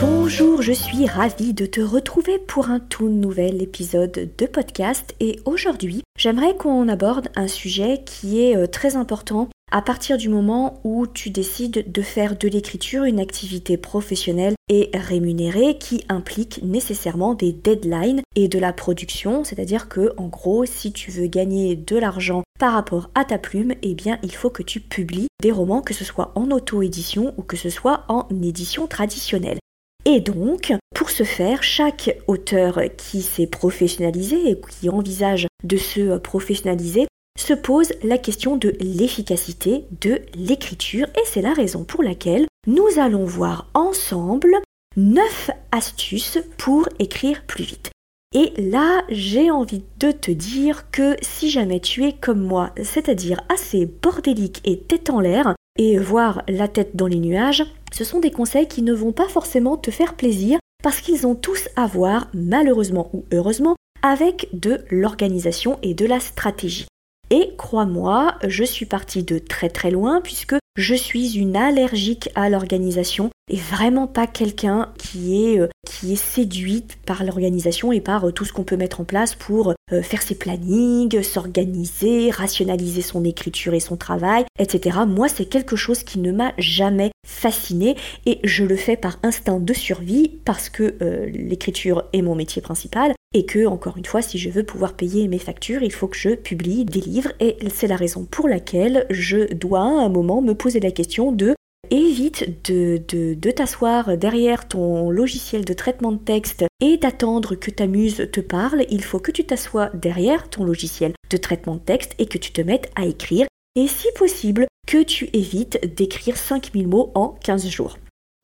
Bonjour, je suis ravie de te retrouver pour un tout nouvel épisode de podcast et aujourd'hui j'aimerais qu'on aborde un sujet qui est euh, très important à partir du moment où tu décides de faire de l'écriture une activité professionnelle et rémunérée qui implique nécessairement des deadlines et de la production, c'est-à-dire que en gros, si tu veux gagner de l'argent par rapport à ta plume, eh bien, il faut que tu publies des romans que ce soit en auto-édition ou que ce soit en édition traditionnelle. Et donc, pour ce faire, chaque auteur qui s'est professionnalisé et qui envisage de se professionnaliser se pose la question de l'efficacité de l'écriture et c'est la raison pour laquelle nous allons voir ensemble 9 astuces pour écrire plus vite. Et là, j'ai envie de te dire que si jamais tu es comme moi, c'est-à-dire assez bordélique et tête en l'air, et voir la tête dans les nuages, ce sont des conseils qui ne vont pas forcément te faire plaisir parce qu'ils ont tous à voir, malheureusement ou heureusement, avec de l'organisation et de la stratégie. Et crois-moi, je suis partie de très très loin puisque je suis une allergique à l'organisation et vraiment pas quelqu'un qui est, euh, qui est séduite par l'organisation et par euh, tout ce qu'on peut mettre en place pour euh, faire ses plannings, s'organiser, rationaliser son écriture et son travail, etc. Moi, c'est quelque chose qui ne m'a jamais fasciné et je le fais par instinct de survie parce que l'écriture est mon métier principal et que, encore une fois, si je veux pouvoir payer mes factures, il faut que je publie des livres et c'est la raison pour laquelle je dois à un moment me poser la question de évite de, de, t'asseoir derrière ton logiciel de traitement de texte et d'attendre que ta muse te parle. Il faut que tu t'assoies derrière ton logiciel de traitement de texte et que tu te mettes à écrire. Et si possible, que tu évites d'écrire 5000 mots en 15 jours.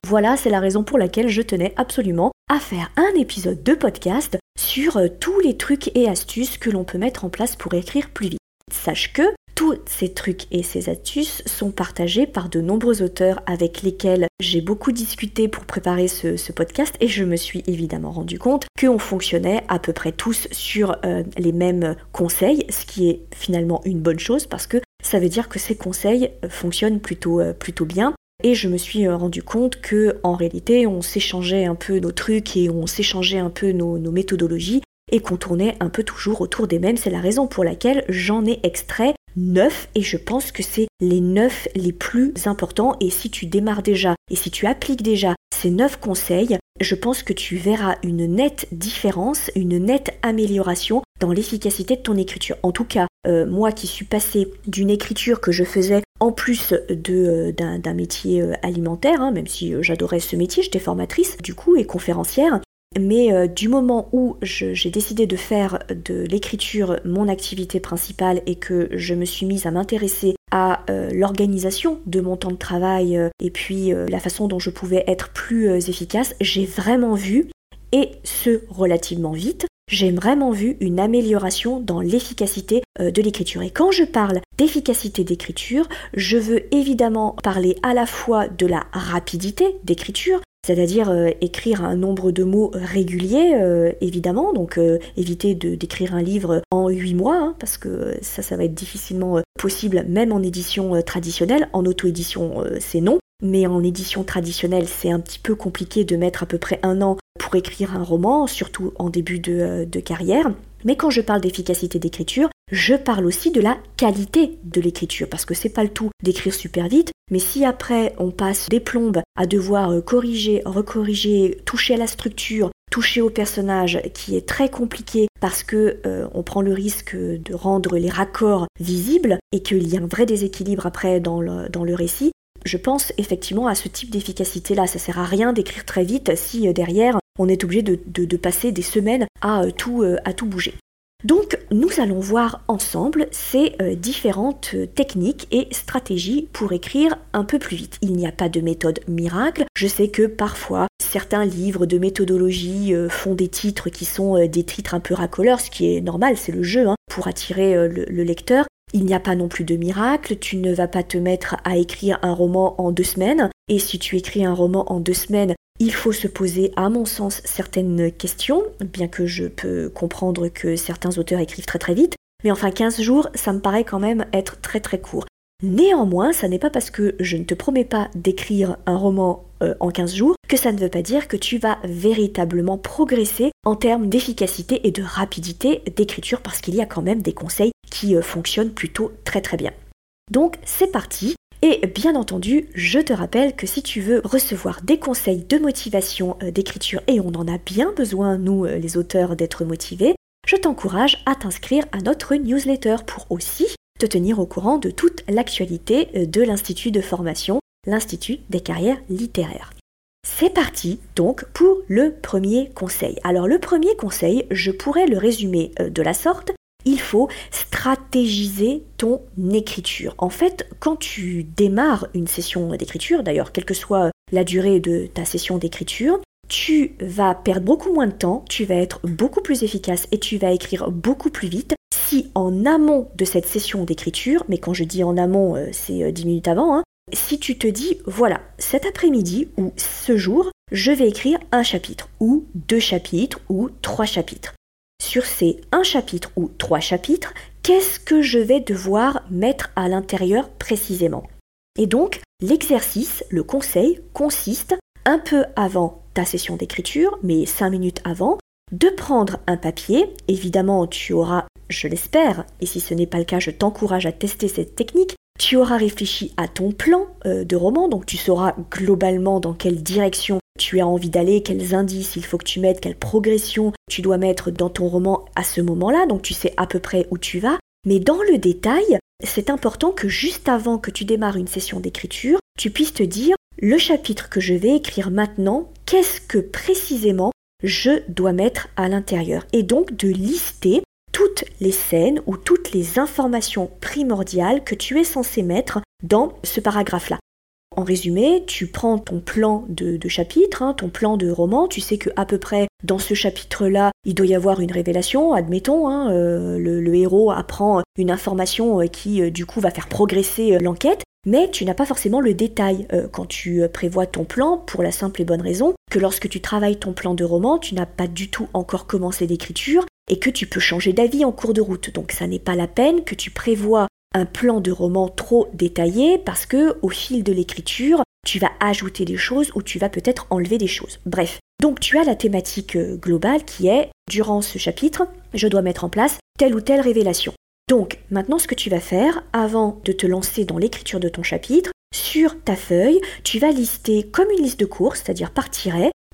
Voilà, c'est la raison pour laquelle je tenais absolument à faire un épisode de podcast sur euh, tous les trucs et astuces que l'on peut mettre en place pour écrire plus vite. Sache que tous ces trucs et ces astuces sont partagés par de nombreux auteurs avec lesquels j'ai beaucoup discuté pour préparer ce, podcast et je me suis évidemment rendu compte qu'on fonctionnait à peu près tous sur euh, les mêmes conseils, ce qui est finalement une bonne chose parce que ça veut dire que ces conseils fonctionnent plutôt, euh, plutôt bien. Et je me suis euh, rendu compte que en réalité, on s'échangeait un peu nos trucs et on s'échangeait un peu nos méthodologies et qu'on tournait un peu toujours autour des mêmes. C'est la raison pour laquelle j'en ai extrait 9 et je pense que c'est les 9 les plus importants et si tu démarres déjà et si tu appliques déjà ces 9 conseils, je pense que tu verras une nette différence, une nette amélioration dans l'efficacité de ton écriture. En tout cas, euh, moi qui suis passée d'une écriture que je faisais en plus euh, d'un, métier euh, alimentaire, hein, même si j'adorais ce métier, j'étais formatrice du coup et conférencière, mais euh, du moment où j'ai décidé de faire de l'écriture mon activité principale et que je me suis mise à m'intéresser à euh, l'organisation de mon temps de travail euh, et puis la façon dont je pouvais être plus efficace, j'ai vraiment vu, et ce relativement vite, j'ai vraiment vu une amélioration dans l'efficacité de l'écriture. Et quand je parle d'efficacité d'écriture, je veux évidemment parler à la fois de la rapidité d'écriture, c'est-à-dire euh, écrire un nombre de mots réguliers, euh, évidemment, donc euh, éviter d'écrire un livre en 8 mois, hein, parce que ça, ça va être difficilement possible, même en édition traditionnelle. En auto-édition, c'est non. Mais en édition traditionnelle, c'est un petit peu compliqué de mettre à peu près un an pour écrire un roman, surtout en début de, de carrière. Mais quand je parle d'efficacité d'écriture, je parle aussi de la qualité de l'écriture, parce que c'est pas le tout d'écrire super vite, mais si après on passe des plombes à devoir euh, corriger, recorriger, toucher à la structure, toucher au personnage, qui est très compliqué parce que euh, on prend le risque de rendre les raccords visibles et qu'il y a un vrai déséquilibre après dans le récit, je pense effectivement à ce type d'efficacité-là. Ça sert à rien d'écrire très vite si euh, derrière on est obligé de, passer des semaines à tout, à tout bouger. Donc nous allons voir ensemble ces euh, différentes euh, techniques et stratégies pour écrire un peu plus vite. Il n'y a pas de méthode miracle. Je sais que parfois certains livres de méthodologie euh, font des titres qui sont des titres un peu racoleurs, ce qui est normal, c'est le jeu, hein, pour attirer le, lecteur. Il n'y a pas non plus de miracle, tu ne vas pas te mettre à écrire un roman en deux semaines, et si tu écris un roman en deux semaines, il faut se poser, à mon sens, certaines questions, bien que je peux comprendre que certains auteurs écrivent très très vite, mais enfin 15 jours, ça me paraît quand même être très très court. Néanmoins, ça n'est pas parce que je ne te promets pas d'écrire un roman euh, en 15 jours que ça ne veut pas dire que tu vas véritablement progresser en termes d'efficacité et de rapidité d'écriture parce qu'il y a quand même des conseils qui euh, fonctionnent plutôt très très bien. Donc c'est parti. Et bien entendu, je te rappelle que si tu veux recevoir des conseils de motivation euh, d'écriture, et on en a bien besoin, nous les auteurs, d'être motivés, je t'encourage à t'inscrire à notre newsletter pour aussi te tenir au courant de toute l'actualité de l'Institut de formation l'Institut des carrières littéraires. C'est parti donc pour le premier conseil. Alors le premier conseil, je pourrais le résumer euh, de la sorte. Il faut stratégiser ton écriture. En fait, quand tu démarres une session d'écriture, d'ailleurs, quelle que soit la durée de ta session d'écriture, tu vas perdre beaucoup moins de temps, tu vas être beaucoup plus efficace et tu vas écrire beaucoup plus vite si en amont de cette session d'écriture, mais quand je dis en amont, euh, c'est 10 euh, minutes avant, hein, si tu te dis, voilà, cet après-midi ou ce jour, je vais écrire un chapitre, ou deux chapitres, ou trois chapitres. Sur ces un chapitre ou trois chapitres, qu'est-ce que je vais devoir mettre à l'intérieur précisément? Et donc, l'exercice, le conseil, consiste, un peu avant ta session d'écriture, mais cinq minutes avant, de prendre un papier. Évidemment, tu auras, je l'espère, et si ce n'est pas le cas, je t'encourage à tester cette technique, tu auras réfléchi à ton plan euh, de roman, donc tu sauras globalement dans quelle direction tu as envie d'aller, quels indices il faut que tu mettes, quelle progression tu dois mettre dans ton roman à ce moment-là, donc tu sais à peu près où tu vas. Mais dans le détail, c'est important que juste avant que tu démarres une session d'écriture, tu puisses te dire le chapitre que je vais écrire maintenant, qu'est-ce que précisément je dois mettre à l'intérieur? Et donc de lister les scènes ou toutes les informations primordiales que tu es censé mettre dans ce paragraphe-là. En résumé, tu prends ton plan de, chapitre, hein, ton plan de roman, tu sais que à peu près dans ce chapitre-là, il doit y avoir une révélation, admettons, hein, euh, le, héros apprend une information euh, qui euh, du coup va faire progresser l'enquête, mais tu n'as pas forcément le détail quand tu prévois ton plan pour la simple et bonne raison que lorsque tu travailles ton plan de roman, tu n'as pas du tout encore commencé l'écriture et que tu peux changer d'avis en cours de route. Donc ça n'est pas la peine que tu prévois un plan de roman trop détaillé parce que au fil de l'écriture, tu vas ajouter des choses ou tu vas peut-être enlever des choses. Bref, donc tu as la thématique euh, globale qui est durant ce chapitre, je dois mettre en place telle ou telle révélation. Donc maintenant ce que tu vas faire avant de te lancer dans l'écriture de ton chapitre, sur ta feuille, tu vas lister comme une liste de cours, c'est-à-dire par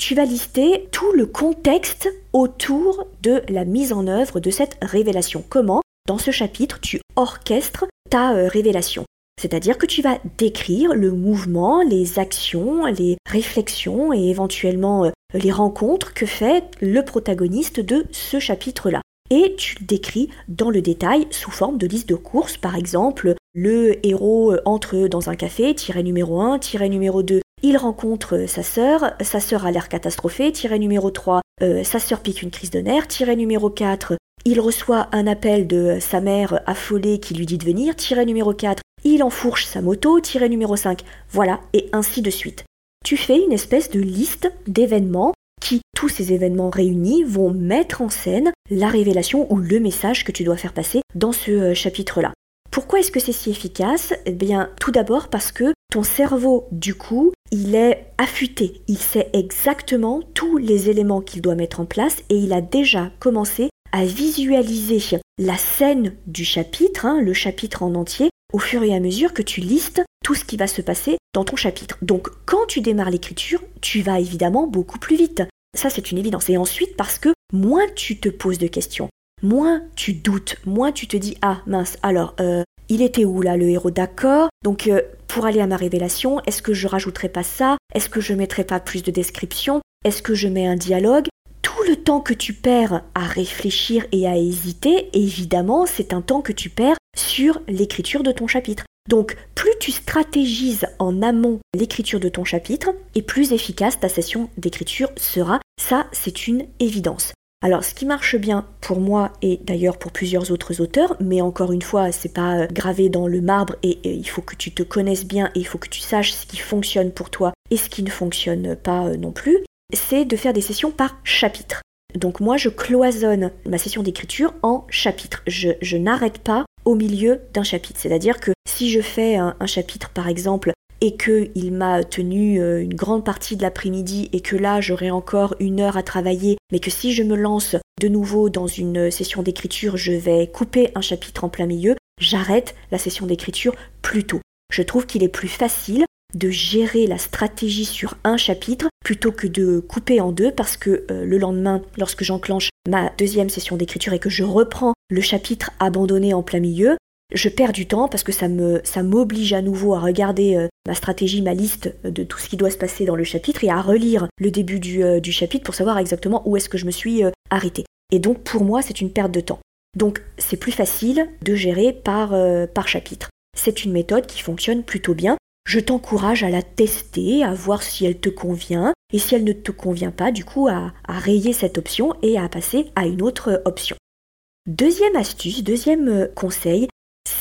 tu vas lister tout le contexte autour de la mise en œuvre de cette révélation. Comment, dans ce chapitre, tu orchestres ta euh, révélation. C'est-à-dire que tu vas décrire le mouvement, les actions, les réflexions et éventuellement euh, les rencontres que fait le protagoniste de ce chapitre-là. Et tu le décris dans le détail sous forme de liste de courses, par exemple, le héros euh, entre dans un café, tiré numéro 1, tiré numéro 2, il rencontre sa sœur, sa sœur a l'air catastrophée, tiré numéro 3, euh, sa sœur pique une crise de nerfs, tiré numéro 4, il reçoit un appel de sa mère affolée qui lui dit de venir, tiré numéro 4, il enfourche sa moto, tiré numéro 5, voilà, et ainsi de suite. Tu fais une espèce de liste d'événements qui, tous ces événements réunis, vont mettre en scène la révélation ou le message que tu dois faire passer dans ce euh, chapitre-là. Pourquoi est-ce que c'est si efficace? Eh bien, tout d'abord parce que ton cerveau, du coup, il est affûté. Il sait exactement tous les éléments qu'il doit mettre en place et il a déjà commencé à visualiser la scène du chapitre, hein, le chapitre en entier, au fur et à mesure que tu listes tout ce qui va se passer dans ton chapitre. Donc quand tu démarres l'écriture, tu vas évidemment beaucoup plus vite. Ça c'est une évidence. Et ensuite parce que moins tu te poses de questions, moins tu doutes, moins tu te dis ah mince alors euh, il était où là le héros? D'accord. Donc euh, pour aller à ma révélation est-ce que je rajouterai pas ça? Est-ce que je mettrai pas plus de description est-ce que je mets un dialogue? Tout le temps que tu perds à réfléchir et à hésiter évidemment c'est un temps que tu perds sur l'écriture de ton chapitre. Donc, plus tu stratégises en amont l'écriture de ton chapitre, et plus efficace ta session d'écriture sera. Ça, c'est une évidence. Alors, ce qui marche bien pour moi et d'ailleurs pour plusieurs autres auteurs, mais encore une fois, c'est pas euh, gravé dans le marbre et, il faut que tu te connaisses bien et il faut que tu saches ce qui fonctionne pour toi et ce qui ne fonctionne pas euh, non plus, c'est de faire des sessions par chapitre. Donc moi, je cloisonne ma session d'écriture en chapitres. Je, n'arrête pas au milieu d'un chapitre. C'est-à-dire que si je fais un, un chapitre, par exemple, et qu'il m'a tenu euh, une grande partie de l'après-midi et que là j'aurai encore une heure à travailler, mais que si je me lance de nouveau dans une session d'écriture, je vais couper un chapitre en plein milieu, j'arrête la session d'écriture plus tôt. Je trouve qu'il est plus facile de gérer la stratégie sur un chapitre plutôt que de couper en deux parce que euh, le lendemain, lorsque j'enclenche ma deuxième session d'écriture et que je reprends le chapitre abandonné en plein milieu, je perds du temps parce que ça m'oblige à nouveau à regarder euh, ma stratégie, ma liste de tout ce qui doit se passer dans le chapitre et à relire le début du, euh, chapitre pour savoir exactement où est-ce que je me suis euh, arrêtée. Et donc pour moi, c'est une perte de temps. Donc c'est plus facile de gérer par, chapitre. C'est une méthode qui fonctionne plutôt bien. Je t'encourage à la tester, à voir si elle te convient, et si elle ne te convient pas, du coup, à rayer cette option et à passer à une autre option. Deuxième astuce, deuxième conseil,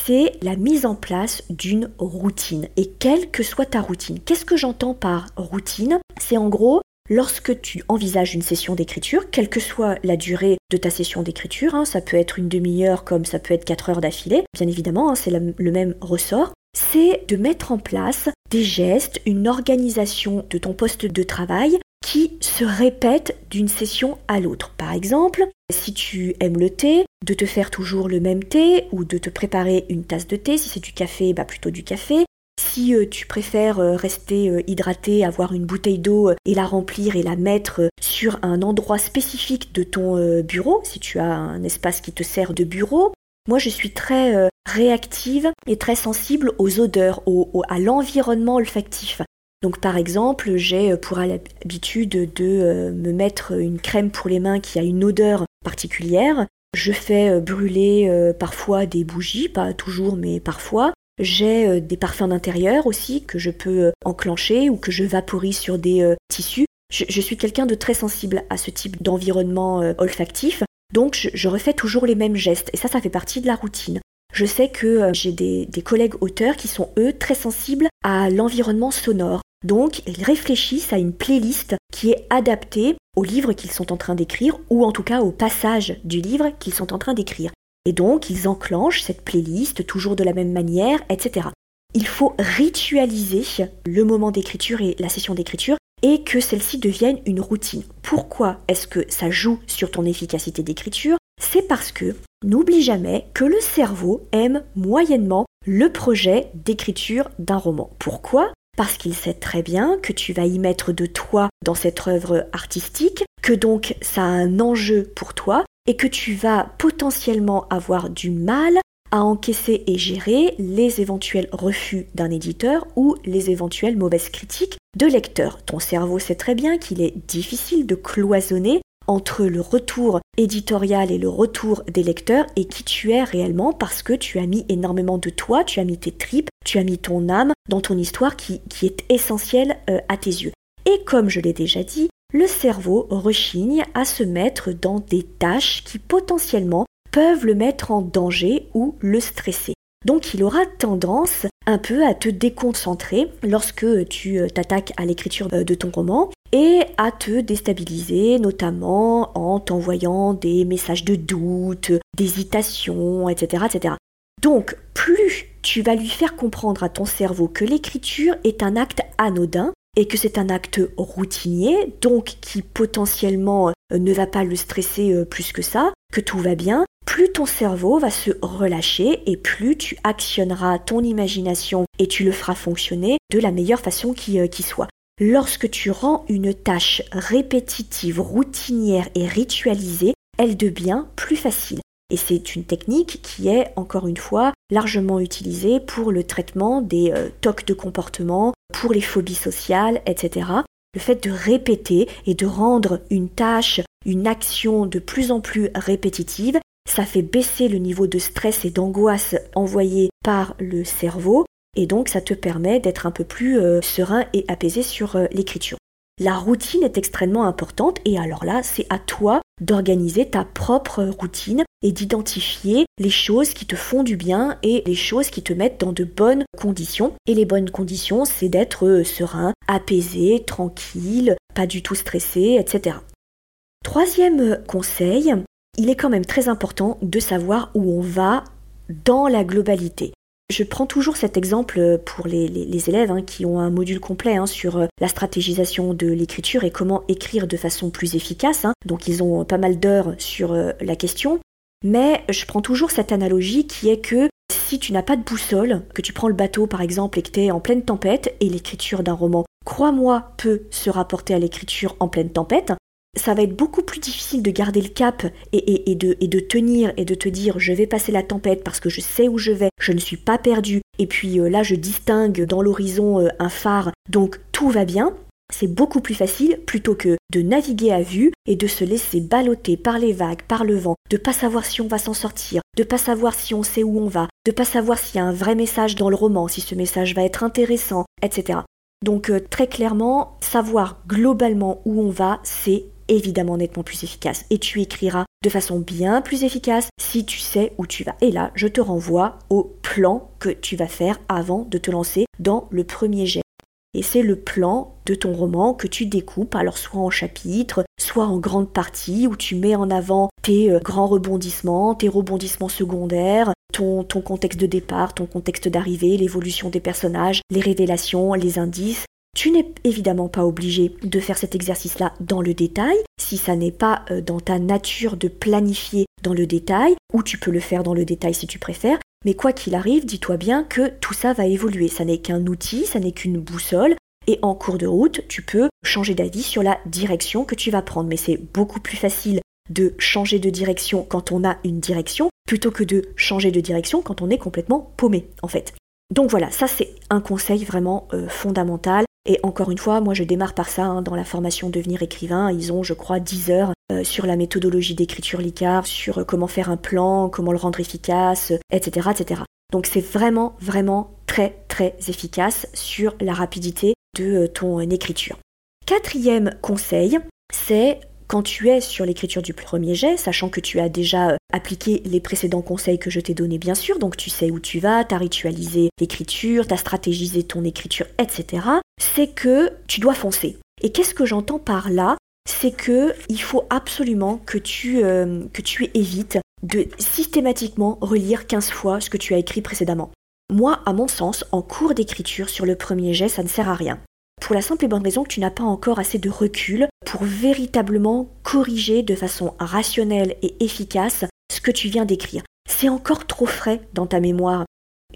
c'est la mise en place d'une routine. Et quelle que soit ta routine, qu'est-ce que j'entends par routine? C'est en gros lorsque tu envisages une session d'écriture, quelle que soit la durée de ta session d'écriture, hein, ça peut être une demi-heure comme ça peut être quatre heures d'affilée, bien évidemment, hein, c'est le même ressort, c'est de mettre en place des gestes, une organisation de ton poste de travail qui se répète d'une session à l'autre. Par exemple, si tu aimes le thé, de te faire toujours le même thé ou de te préparer une tasse de thé. Si c'est du café, bah plutôt du café. Si euh, tu préfères euh, rester euh, hydraté, avoir une bouteille d'eau et la remplir et la mettre sur un endroit spécifique de ton bureau, si tu as un espace qui te sert de bureau, moi je suis très réactive et très sensible aux odeurs, à l'environnement olfactif. Donc par exemple, j'ai pour l'habitude de me mettre une crème pour les mains qui a une odeur particulière. Je fais euh, brûler euh, parfois des bougies, pas toujours mais parfois. J'ai euh, des parfums d'intérieur aussi que je peux enclencher ou que je vaporise sur des tissus. Je, suis quelqu'un de très sensible à ce type d'environnement olfactif, donc je, refais toujours les mêmes gestes et ça, ça fait partie de la routine. Je sais que j'ai des, collègues auteurs qui sont eux très sensibles à l'environnement sonore. Donc, ils réfléchissent à une playlist qui est adaptée au livre qu'ils sont en train d'écrire, ou en tout cas au passage du livre qu'ils sont en train d'écrire. Et donc, ils enclenchent cette playlist toujours de la même manière, etc. Il faut ritualiser le moment d'écriture et la session d'écriture et que celle-ci devienne une routine. Pourquoi est-ce que ça joue sur ton efficacité d'écriture? C'est parce que n'oublie jamais que le cerveau aime moyennement le projet d'écriture d'un roman. Pourquoi? Parce qu'il sait très bien que tu vas y mettre de toi dans cette œuvre artistique, que donc ça a un enjeu pour toi et que tu vas potentiellement avoir du mal à encaisser et gérer les éventuels refus d'un éditeur ou les éventuelles mauvaises critiques de lecteurs. Ton cerveau sait très bien qu'il est difficile de cloisonner entre le retour éditorial et le retour des lecteurs et qui tu es réellement parce que tu as mis énormément de toi, tu as mis tes tripes, tu as mis ton âme dans ton histoire qui, est essentielle euh, à tes yeux. Et comme je l'ai déjà dit, le cerveau rechigne à se mettre dans des tâches qui potentiellement peuvent le mettre en danger ou le stresser. Donc il aura tendance un peu à te déconcentrer lorsque tu euh, t'attaques à l'écriture euh, de ton roman et à te déstabiliser notamment en t'envoyant des messages de doute, d'hésitation, etc., etc. Donc plus tu vas lui faire comprendre à ton cerveau que l'écriture est un acte anodin et que c'est un acte routinier, donc qui potentiellement euh, ne va pas le stresser plus que ça, que tout va bien, plus ton cerveau va se relâcher et plus tu actionneras ton imagination et tu le feras fonctionner de la meilleure façon qui, euh, qui soit. Lorsque tu rends une tâche répétitive, routinière et ritualisée, elle devient plus facile. Et c'est une technique qui est, encore une fois, largement utilisée pour le traitement des euh, tocs de comportement, pour les phobies sociales, etc. Le fait de répéter et de rendre une tâche, une action de plus en plus répétitive, ça fait baisser le niveau de stress et d'angoisse envoyé par le cerveau et donc ça te permet d'être un peu plus euh, serein et apaisé sur euh, l'écriture. La routine est extrêmement importante et alors là, c'est à toi d'organiser ta propre routine et d'identifier les choses qui te font du bien et les choses qui te mettent dans de bonnes conditions. Et les bonnes conditions, c'est d'être euh, serein, apaisé, tranquille, pas du tout stressé, etc. Troisième conseil, il est quand même très important de savoir où on va dans la globalité. Je prends toujours cet exemple pour les, élèves hein, qui ont un module complet hein, sur euh, la stratégisation de l'écriture et comment écrire de façon plus efficace. Hein. Donc ils ont pas mal d'heures sur euh, la question. Mais je prends toujours cette analogie qui est que si tu n'as pas de boussole, que tu prends le bateau par exemple et que tu es en pleine tempête, et l'écriture d'un roman, crois-moi, peut se rapporter à l'écriture en pleine tempête, ça va être beaucoup plus difficile de garder le cap et, de, tenir et de te dire je vais passer la tempête parce que je sais où je vais, je ne suis pas perdu, et puis euh, là je distingue dans l'horizon euh, un phare, donc tout va bien. C'est beaucoup plus facile plutôt que de naviguer à vue et de se laisser balloter par les vagues, par le vent, de pas savoir si on va s'en sortir, de pas savoir si on sait où on va, de pas savoir s'il y a un vrai message dans le roman, si ce message va être intéressant, etc. Donc euh, très clairement, savoir globalement où on va, c'est évidemment nettement plus efficace. Et tu écriras de façon bien plus efficace si tu sais où tu vas. Et là, je te renvoie au plan que tu vas faire avant de te lancer dans le premier jet. Et c'est le plan de ton roman que tu découpes, alors soit en chapitres, soit en grande partie, où tu mets en avant tes euh, grands rebondissements, tes rebondissements secondaires, ton contexte de départ, ton contexte d'arrivée, l'évolution des personnages, les révélations, les indices, tu n'es évidemment pas obligé de faire cet exercice-là dans le détail, si ça n'est pas euh, dans ta nature de planifier dans le détail, ou tu peux le faire dans le détail si tu préfères, mais quoi qu'il arrive, dis-toi bien que tout ça va évoluer. Ça n'est qu'un outil, ça n'est qu'une boussole, et en cours de route, tu peux changer d'avis sur la direction que tu vas prendre. Mais c'est beaucoup plus facile de changer de direction quand on a une direction, plutôt que de changer de direction quand on est complètement paumé, en fait. Donc voilà, ça c'est un conseil vraiment euh, fondamental. Et encore une fois, moi je démarre par ça hein, dans la formation Devenir écrivain. Ils ont, je crois, 10 heures euh, sur la méthodologie d'écriture Licard, sur euh, comment faire un plan, comment le rendre efficace, etc. etc. Donc c'est vraiment, vraiment très, très efficace sur la rapidité de ton écriture. Quatrième conseil, c'est quand tu es sur l'écriture du premier jet, sachant que tu as déjà euh, appliqué les précédents conseils que je t'ai donnés bien sûr, donc tu sais où tu vas, tu as ritualisé l'écriture, tu as stratégisé ton écriture, etc., c'est que tu dois foncer. Et qu'est-ce que j'entends par là? C'est que il faut absolument que tu, euh, que tu évites de systématiquement relire 15 fois ce que tu as écrit précédemment. Moi, à mon sens, en cours d'écriture sur le premier jet, ça ne sert à rien pour la simple et bonne raison que tu n'as pas encore assez de recul pour véritablement corriger de façon rationnelle et efficace ce que tu viens d'écrire. C'est encore trop frais dans ta mémoire.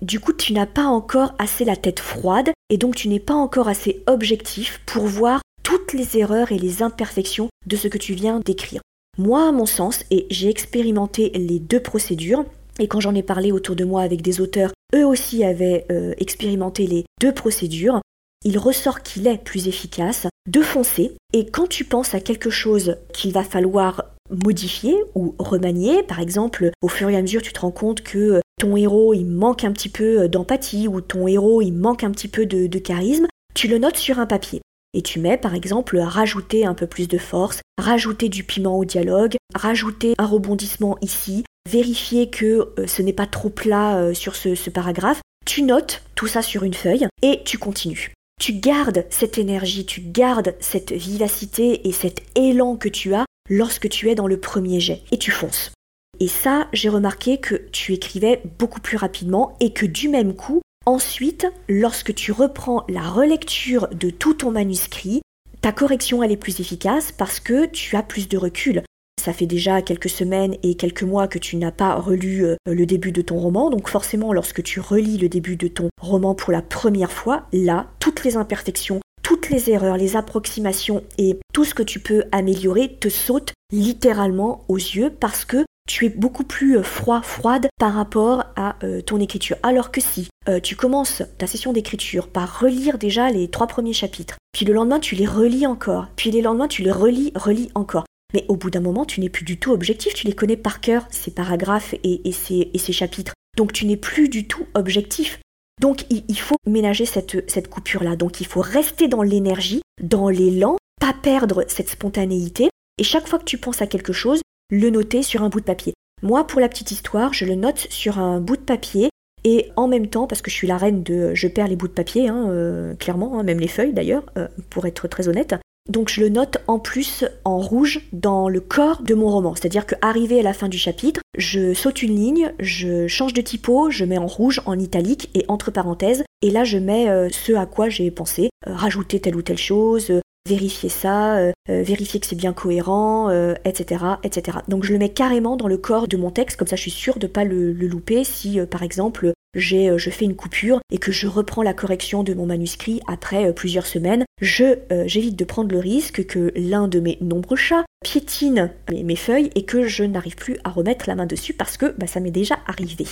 Du coup, tu n'as pas encore assez la tête froide et donc tu n'es pas encore assez objectif pour voir toutes les erreurs et les imperfections de ce que tu viens d'écrire. Moi, à mon sens, et j'ai expérimenté les deux procédures, et quand j'en ai parlé autour de moi avec des auteurs, eux aussi avaient euh, expérimenté les deux procédures, il ressort qu'il est plus efficace de foncer. Et quand tu penses à quelque chose qu'il va falloir modifier ou remanier, par exemple, au fur et à mesure, tu te rends compte que ton héros, il manque un petit peu d'empathie ou ton héros, il manque un petit peu de, charisme, tu le notes sur un papier. Et tu mets par exemple rajouter un peu plus de force, rajouter du piment au dialogue, rajouter un rebondissement ici, vérifier que euh, ce n'est pas trop plat euh, sur ce paragraphe. Tu notes tout ça sur une feuille et tu continues. Tu gardes cette énergie, tu gardes cette vivacité et cet élan que tu as lorsque tu es dans le premier jet et tu fonces. Et ça, j'ai remarqué que tu écrivais beaucoup plus rapidement et que du même coup, ensuite, lorsque tu reprends la relecture de tout ton manuscrit, ta correction elle est plus efficace parce que tu as plus de recul. Ça fait déjà quelques semaines et quelques mois que tu n'as pas relu euh, le début de ton roman, donc forcément lorsque tu relis le début de ton roman pour la première fois, là, toutes les imperfections, toutes les erreurs, les approximations et tout ce que tu peux améliorer te sautent littéralement aux yeux parce que tu es beaucoup plus euh, froid, froide par rapport à euh, ton écriture. Alors que si tu commences ta session d'écriture par relire déjà les trois premiers chapitres, puis le lendemain tu les relis encore, puis les lendemains tu les relis, relis encore, mais au bout d'un moment, tu n'es plus du tout objectif, tu les connais par cœur, ces paragraphes et, ces, chapitres. Donc tu n'es plus du tout objectif. Donc il, faut ménager cette, coupure-là. Donc il faut rester dans l'énergie, dans l'élan, pas perdre cette spontanéité et chaque fois que tu penses à quelque chose, le noter sur un bout de papier. Moi, pour la petite histoire, je le note sur un bout de papier et en même temps, parce que je suis la reine de je perds les bouts de papier, hein, euh, clairement, hein, même les feuilles d'ailleurs, euh, pour être très honnête, donc je le note en plus en rouge dans le corps de mon roman. C'est-à-dire qu'arrivé à la fin du chapitre, je saute une ligne, je change de typo, je mets en rouge, en italique et entre parenthèses. Et là je mets euh, ce à quoi j'ai pensé, rajouter telle ou telle chose, vérifier ça, euh, euh, vérifier que c'est bien cohérent, etc., euh, etc. Donc je le mets carrément dans le corps de mon texte, comme ça je suis sûre de ne pas le, louper si par exemple j'ai, je fais une coupure et que je reprends la correction de mon manuscrit après plusieurs semaines, je, j'évite de prendre le risque que l'un de mes nombreux chats piétine mes, feuilles et que je n'arrive plus à remettre la main dessus parce que bah, ça m'est déjà arrivé.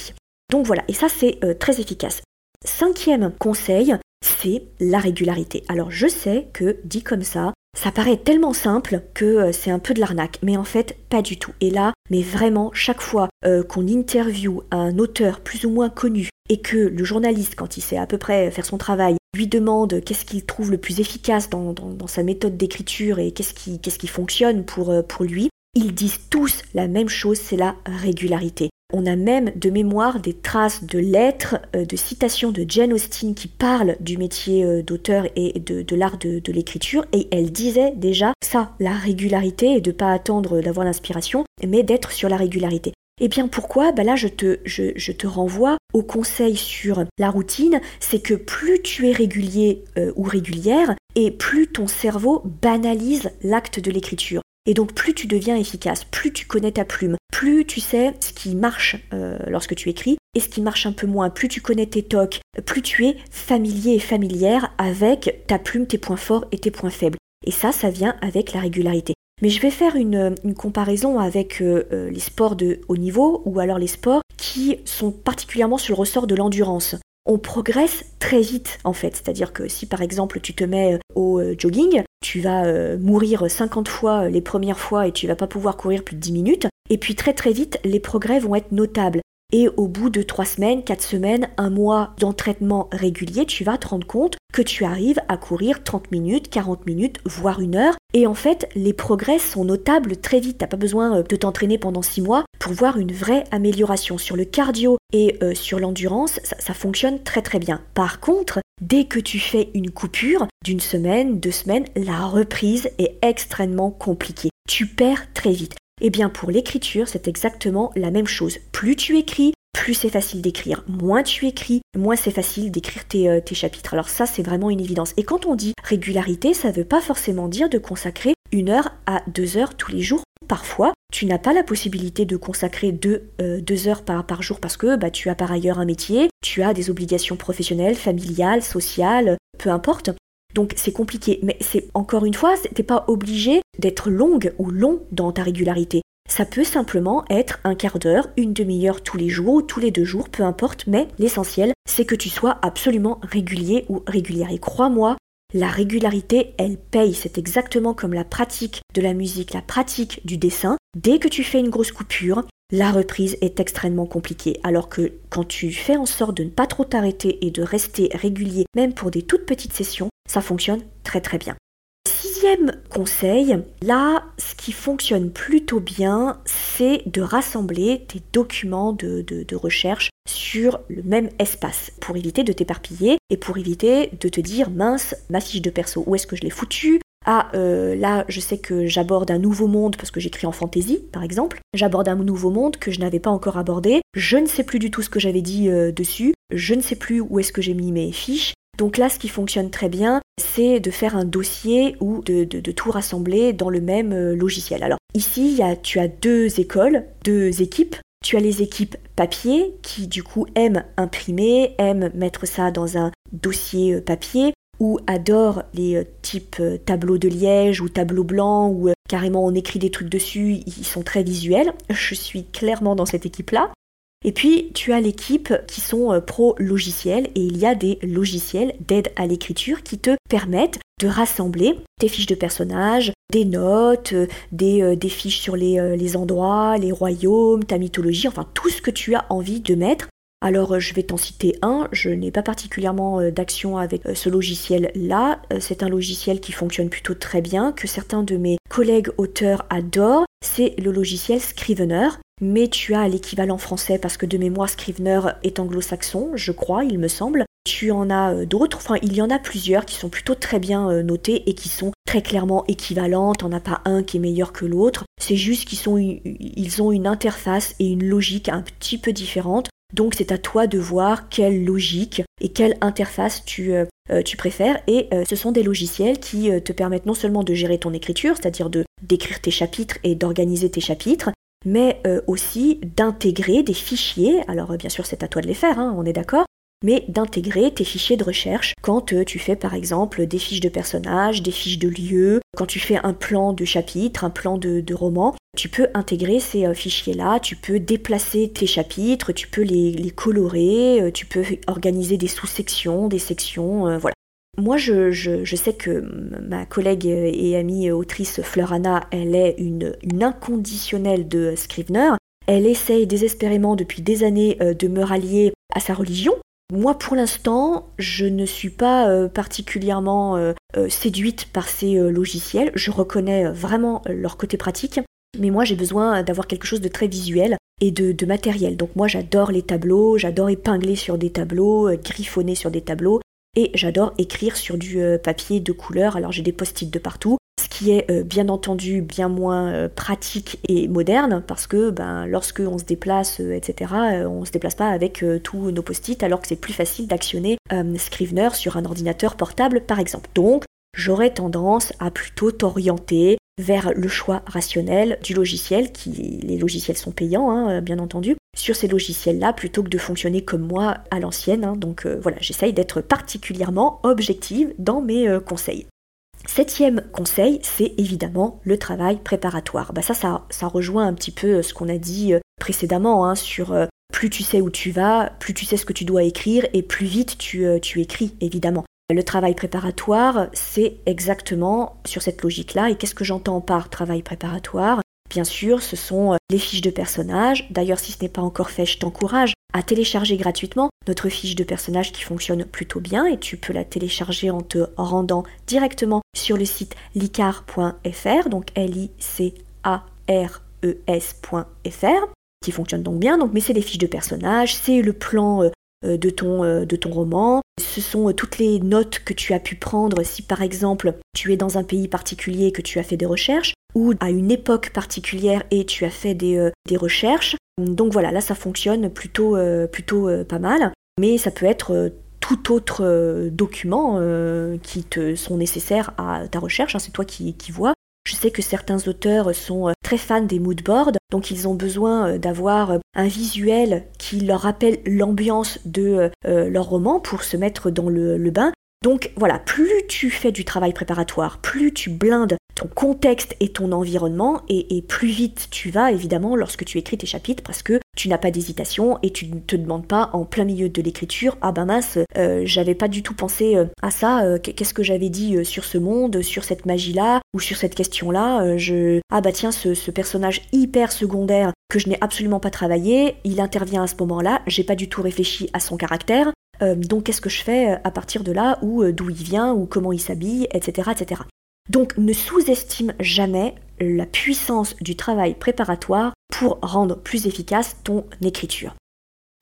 Donc voilà, et ça c'est très efficace. Cinquième conseil, c'est la régularité. Alors je sais que dit comme ça, ça paraît tellement simple que euh, c'est un peu de l'arnaque, mais en fait pas du tout. Et là, mais vraiment, chaque fois euh, qu'on interviewe un auteur plus ou moins connu et que le journaliste, quand il sait à peu près faire son travail, lui demande qu'est-ce qu'il trouve le plus efficace dans, sa méthode d'écriture et qu'est-ce qui, qu'est-ce qui fonctionne pour, euh, pour lui, ils disent tous la même chose, c'est la régularité. On a même de mémoire des traces de lettres, euh, de citations de Jane Austen qui parlent du métier euh, d'auteur et de, l'art de, l'écriture, et elle disait déjà ça, la régularité, et de pas attendre d'avoir l'inspiration, mais d'être sur la régularité. Et eh bien pourquoi? Bah Là, je te, je, te renvoie au conseil sur la routine, c'est que plus tu es régulier euh, ou régulière, et plus ton cerveau banalise l'acte de l'écriture. Et donc plus tu deviens efficace, plus tu connais ta plume, plus tu sais ce qui marche euh, lorsque tu écris et ce qui marche un peu moins, plus tu connais tes tocs, plus tu es familier et familière avec ta plume, tes points forts et tes points faibles. Et ça, ça vient avec la régularité. Mais je vais faire une, comparaison avec euh, euh, les sports de haut niveau ou alors les sports qui sont particulièrement sur le ressort de l'endurance on progresse très vite en fait. C'est-à-dire que si par exemple tu te mets euh, au euh, jogging, tu vas euh, mourir 50 fois les premières fois et tu vas pas pouvoir courir plus de 10 minutes. Et puis très très vite, les progrès vont être notables. Et au bout de 3 semaines, 4 semaines, un mois d'entraînement régulier, tu vas te rendre compte que tu arrives à courir 30 minutes, 40 minutes, voire une heure. Et en fait, les progrès sont notables très vite. T'as pas besoin de t'entraîner pendant 6 mois pour voir une vraie amélioration. Sur le cardio et euh, sur l'endurance, ça, fonctionne très très bien. Par contre, dès que tu fais une coupure d'une semaine, deux semaines, la reprise est extrêmement compliquée. Tu perds très vite. Eh bien pour l'écriture, c'est exactement la même chose. Plus tu écris, plus c'est facile d'écrire. Moins tu écris, moins c'est facile d'écrire tes, euh, chapitres. Alors ça, c'est vraiment une évidence. Et quand on dit régularité, ça ne veut pas forcément dire de consacrer une heure à deux heures tous les jours. Parfois, tu n'as pas la possibilité de consacrer deux, euh, heures par, par, jour parce que bah, tu as par ailleurs un métier, tu as des obligations professionnelles, familiales, sociales, peu importe. Donc c'est compliqué, mais c'est encore une fois, t'es pas obligé d'être longue ou long dans ta régularité. Ça peut simplement être un quart d'heure, une demi-heure tous les jours ou tous les deux jours, peu importe, mais l'essentiel, c'est que tu sois absolument régulier ou régulière. Et crois-moi, la régularité, elle paye. C'est exactement comme la pratique de la musique, la pratique du dessin. Dès que tu fais une grosse coupure, la reprise est extrêmement compliquée. Alors que quand tu fais en sorte de ne pas trop t'arrêter et de rester régulier, même pour des toutes petites sessions, ça fonctionne très très bien. Sixième conseil, là, ce qui fonctionne plutôt bien, c'est de rassembler tes documents de, recherche sur le même espace pour éviter de t'éparpiller et pour éviter de te dire mince, ma fiche de perso, où est-ce que je l'ai foutue ah, euh, là, je sais que j'aborde un nouveau monde parce que j'écris en fantasy, par exemple. J'aborde un nouveau monde que je n'avais pas encore abordé. Je ne sais plus du tout ce que j'avais dit euh, dessus. Je ne sais plus où est-ce que j'ai mis mes fiches. Donc là, ce qui fonctionne très bien, c'est de faire un dossier ou de, tout rassembler dans le même euh, logiciel. Alors ici, tu as deux écoles, deux équipes. Tu as les équipes papier qui du coup aiment imprimer, aiment mettre ça dans un dossier papier ou adorent les euh, types tableaux de liège ou tableaux blancs ou carrément on écrit des trucs dessus, ils sont très visuels. Je suis clairement dans cette équipe-là. Et puis, tu as l'équipe qui sont euh, pro logiciels et il y a des logiciels d'aide à l'écriture qui te permettent de rassembler tes fiches de personnages, des notes, euh, euh, des, fiches sur les endroits, les royaumes, ta mythologie, enfin tout ce que tu as envie de mettre Alors je vais t'en citer un, je n'ai pas particulièrement d'action avec ce logiciel-là, c'est un logiciel qui fonctionne plutôt très bien, que certains de mes collègues auteurs adorent, c'est le logiciel Scrivener. Mais tu as l'équivalent français parce que de mémoire Scrivener est anglo-saxon, je crois, il me semble. Tu en as euh, d'autres, enfin il y en a plusieurs qui sont plutôt très bien euh, notés et qui sont très clairement équivalents, t'en as pas un qui est meilleur que l'autre, c'est juste qu'ils ont une interface et une logique un petit peu différentes. Donc c'est à toi de voir quelle logique et quelle interface tu, euh, tu préfères. Et ce sont des logiciels qui te permettent non seulement de gérer ton écriture, c'est-à-dire de d'écrire tes chapitres et d'organiser tes chapitres, mais euh, aussi d'intégrer des fichiers, alors euh, bien sûr c'est à toi de les faire, hein, on est d'accord, mais d'intégrer tes fichiers de recherche quand euh, tu fais par exemple des fiches de personnages, des fiches de lieux, quand tu fais un plan de chapitre, un plan de, roman, tu peux intégrer ces fichiers-là, tu peux déplacer tes chapitres, tu peux les, colorer, tu peux organiser des sous-sections, des sections, voilà. Moi, je, sais que ma collègue et amie autrice Fleurana, elle est une, inconditionnelle de Scrivener. Elle essaye désespérément depuis des années euh, de me rallier à sa religion. Moi, pour l'instant, je ne suis pas euh, particulièrement euh, séduite par ces logiciels. Je reconnais vraiment leur côté pratique. Mais moi, j'ai besoin d'avoir quelque chose de très visuel et de, de matériel. Donc moi, j'adore les tableaux, j'adore épingler sur des tableaux, griffonner sur des tableaux. Et j'adore écrire sur du euh, papier de couleur, alors j'ai des post-it de partout, qui est euh, bien entendu bien moins euh, pratique et moderne, parce que ben, lorsque on se déplace, etc., on se déplace pas avec tous nos post-it, alors que c'est plus facile d'actionner Scrivener sur un ordinateur portable par exemple. Donc j'aurais tendance à plutôt t'orienter vers le choix rationnel du logiciel, qui les logiciels sont payants, hein, bien entendu, sur ces logiciels-là plutôt que de fonctionner comme moi à l'ancienne. Hein. donc euh, voilà, j'essaye d'être particulièrement objective dans mes euh, conseils. Septième conseil, c'est évidemment le travail préparatoire. Bah ça, ça, rejoint un petit peu euh, ce qu'on a dit précédemment hein, sur plus tu sais où tu vas, plus tu sais ce que tu dois écrire et plus vite tu, tu écris, évidemment. Le travail préparatoire, c'est exactement sur cette logique-là. Et qu'est-ce que j'entends par travail préparatoire? Bien sûr, ce sont euh, les fiches de personnages. D'ailleurs, si ce n'est pas encore fait, je t'encourage à télécharger gratuitement notre fiche de personnage qui fonctionne plutôt bien et tu peux la télécharger en te rendant directement sur le site licar.fr, donc L-I-C-A-R-E-S.fr, qui fonctionne donc bien. Mais c'est les fiches de personnages, c'est le plan euh, de ton, euh, de ton roman. Ce sont euh, toutes les notes que tu as pu prendre si par exemple tu es dans un pays particulier que tu as fait des recherches ou à une époque particulière et tu as fait des, recherches. Donc voilà, là ça fonctionne plutôt, plutôt pas mal, mais ça peut être tout autre document qui te sont nécessaires à ta recherche, hein, c'est toi qui, qui vois. Je sais que certains auteurs sont euh, très fans des moodboards, donc ils ont besoin euh, d'avoir euh, un visuel qui leur rappelle l'ambiance de leur roman pour se mettre dans le, le bain. Donc voilà, plus tu fais du travail préparatoire, plus tu blindes ton contexte et ton environnement, et, plus vite tu vas évidemment lorsque tu écris tes chapitres, parce que tu n'as pas d'hésitation et tu ne te demandes pas en plein milieu de l'écriture, ah ben mince, euh, j'avais pas du tout pensé euh, à ça, euh, qu'est-ce que j'avais dit sur ce monde, sur cette magie-là, ou sur cette question-là, je... ah bah tiens, ce, ce personnage hyper secondaire que je n'ai absolument pas travaillé, il intervient à ce moment-là, j'ai pas du tout réfléchi à son caractère, euh, donc qu'est-ce que je fais euh, à partir de là, ou euh, d'où il vient, ou comment il s'habille, etc., etc. Donc ne sous-estime jamais la puissance du travail préparatoire pour rendre plus efficace ton écriture.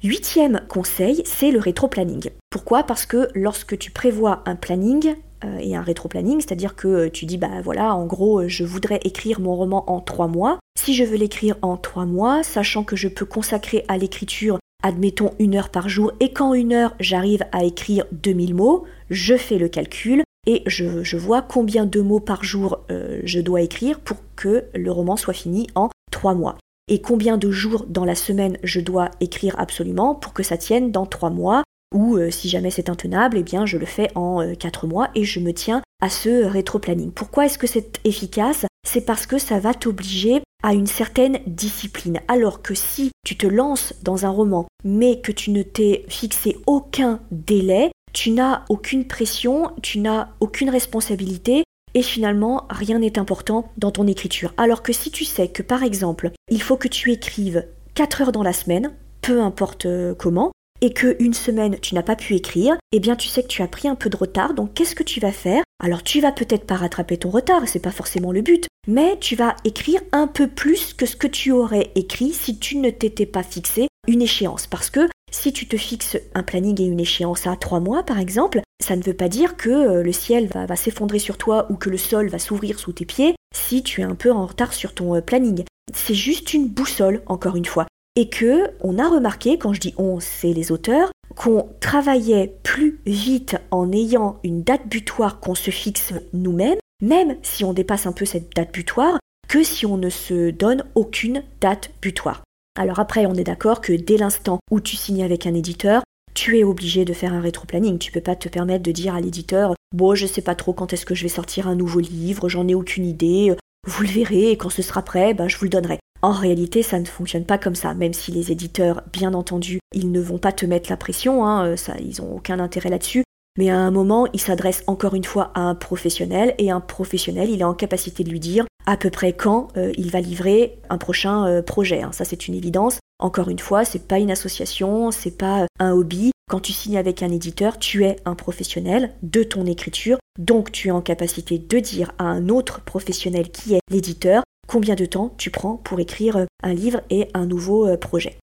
Huitième conseil, c'est le rétro-planning. Pourquoi? Parce que lorsque tu prévois un planning et un rétro-planning, c'est-à-dire que tu dis, bah voilà, en gros, je voudrais écrire mon roman en trois mois. Si je veux l'écrire en trois mois, sachant que je peux consacrer à l'écriture admettons une heure par jour, et qu'en une heure j'arrive à écrire 2000 mots, je fais le calcul et je, vois combien de mots par jour euh, je dois écrire pour que le roman soit fini en 3 mois. Et combien de jours dans la semaine je dois écrire absolument pour que ça tienne dans 3 mois, ou euh, si jamais c'est intenable, eh bien je le fais en 4 euh, mois et je me tiens à ce rétro-planning. Pourquoi est-ce que c'est efficace? C'est parce que ça va t'obliger à une certaine discipline. Alors que si tu te lances dans un roman, mais que tu ne t'es fixé aucun délai, tu n'as aucune pression, tu n'as aucune responsabilité, et finalement, rien n'est important dans ton écriture. Alors que si tu sais que par exemple, il faut que tu écrives 4 heures dans la semaine, peu importe euh, comment, et que une semaine tu n'as pas pu écrire, eh bien tu sais que tu as pris un peu de retard, donc qu'est-ce que tu vas faire Alors tu vas peut-être pas rattraper ton retard, c'est pas forcément le but, mais tu vas écrire un peu plus que ce que tu aurais écrit si tu ne t'étais pas fixé une échéance. Parce que si tu te fixes un planning et une échéance à trois mois, par exemple, ça ne veut pas dire que euh, le ciel va, s'effondrer sur toi ou que le sol va s'ouvrir sous tes pieds si tu es un peu en retard sur ton euh, planning. C'est juste une boussole, encore une fois. Et que on a remarqué, quand je dis on, c'est les auteurs, qu'on travaillait plus vite en ayant une date butoir qu'on se fixe nous-mêmes, même si on dépasse un peu cette date butoir, que si on ne se donne aucune date butoir. Alors après, on est d'accord que dès l'instant où tu signes avec un éditeur, tu es obligé de faire un rétro-planning. Tu peux pas te permettre de dire à l'éditeur Bon, je sais pas trop quand est-ce que je vais sortir un nouveau livre, j'en ai aucune idée, vous le verrez, et quand ce sera prêt, ben, je vous le donnerai. En réalité, ça ne fonctionne pas comme ça, même si les éditeurs, bien entendu, ils ne vont pas te mettre la pression, hein, ça, ils ont aucun intérêt là-dessus. Mais à un moment, il s'adresse encore une fois à un professionnel, et un professionnel, il est en capacité de lui dire à peu près quand euh, il va livrer un prochain euh, projet. Hein. Ça, c'est une évidence. Encore une fois, c'est pas une association, c'est pas euh, un hobby. Quand tu signes avec un éditeur, tu es un professionnel de ton écriture, donc tu es en capacité de dire à un autre professionnel qui est l'éditeur combien de temps tu prends pour écrire un livre et un nouveau projet.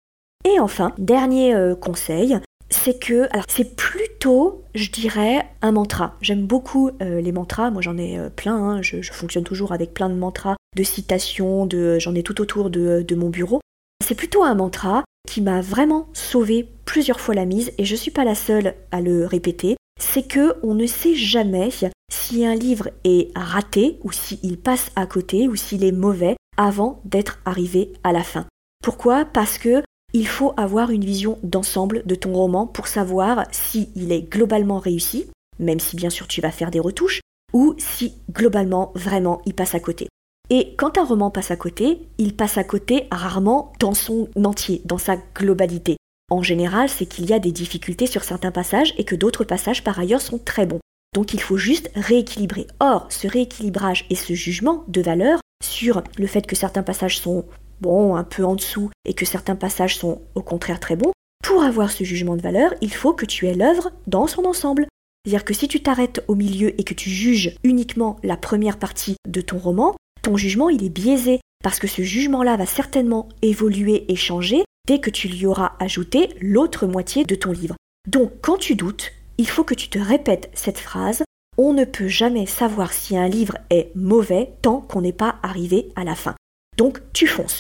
Et enfin, dernier conseil, c'est que, c'est plutôt, je dirais, un mantra. J'aime beaucoup euh, les mantras, moi j'en ai euh, plein, hein. je, fonctionne toujours avec plein de mantras, de citations, de, j'en ai tout autour de, de mon bureau. C'est plutôt un mantra qui m'a vraiment sauvé plusieurs fois la mise, et je suis pas la seule à le répéter, c'est que on ne sait jamais si un livre est raté, ou s'il passe à côté, ou s'il est mauvais, avant d'être arrivé à la fin. Pourquoi? Parce que il faut avoir une vision d'ensemble de ton roman pour savoir si il est globalement réussi, même si bien sûr tu vas faire des retouches, ou si globalement vraiment il passe à côté. Et quand un roman passe à côté, il passe à côté rarement dans son entier, dans sa globalité. En général, c'est qu'il y a des difficultés sur certains passages et que d'autres passages par ailleurs sont très bons. Donc il faut juste rééquilibrer. Or, ce rééquilibrage et ce jugement de valeur sur le fait que certains passages sont bon, un peu en dessous, et que certains passages sont au contraire très bons, pour avoir ce jugement de valeur, il faut que tu aies l'œuvre dans son ensemble. C'est-à-dire que si tu t'arrêtes au milieu et que tu juges uniquement la première partie de ton roman, ton jugement il est biaisé, parce que ce jugement-là va certainement évoluer et changer dès que tu lui auras ajouté l'autre moitié de ton livre. Donc quand tu doutes, il faut que tu te répètes cette phrase on ne peut jamais savoir si un livre est mauvais tant qu'on n'est pas arrivé à la fin. Donc tu fonces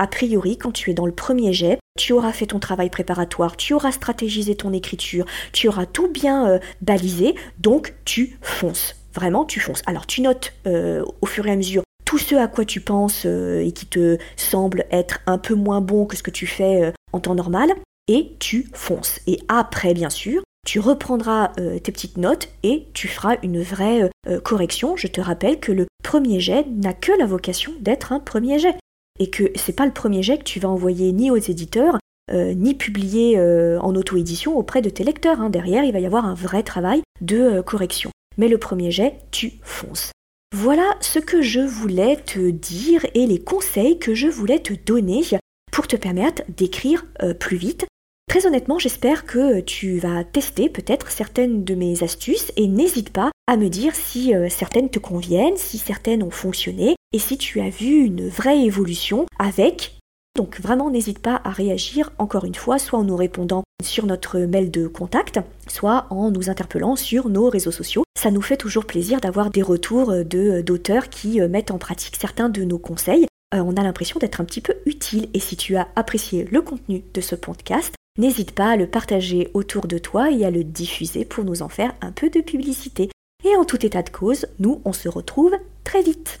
a priori, quand tu es dans le premier jet, tu auras fait ton travail préparatoire, tu auras stratégisé ton écriture, tu auras tout bien euh, balisé, donc tu fonces. Vraiment, tu fonces. Alors tu notes euh, au fur et à mesure tout ce à quoi tu penses euh, et qui te semble être un peu moins bon que ce que tu fais en temps normal, et tu fonces. Et après, bien sûr, tu reprendras tes petites notes et tu feras une vraie correction. Je te rappelle que le premier jet n'a que la vocation d'être un premier jet et que c'est pas le premier jet que tu vas envoyer ni aux éditeurs, euh, ni publier euh, en auto-édition auprès de tes lecteurs. Hein. Derrière, il va y avoir un vrai travail de euh, correction. Mais le premier jet, tu fonces. Voilà ce que je voulais te dire et les conseils que je voulais te donner pour te permettre d'écrire plus vite. Très honnêtement, j'espère que tu vas tester peut-être certaines de mes astuces et n'hésite pas à me dire si euh, certaines te conviennent, si certaines ont fonctionné et si tu as vu une vraie évolution avec. Donc vraiment n'hésite pas à réagir encore une fois, soit en nous répondant sur notre mail de contact, soit en nous interpellant sur nos réseaux sociaux. Ça nous fait toujours plaisir d'avoir des retours de d'auteurs qui euh, mettent en pratique certains de nos conseils. Euh, on a l'impression d'être un petit peu utile et si tu as apprécié le contenu de ce podcast, n'hésite pas à le partager autour de toi et à le diffuser pour nous en faire un peu de publicité. Et en tout état de cause, nous, on se retrouve très vite.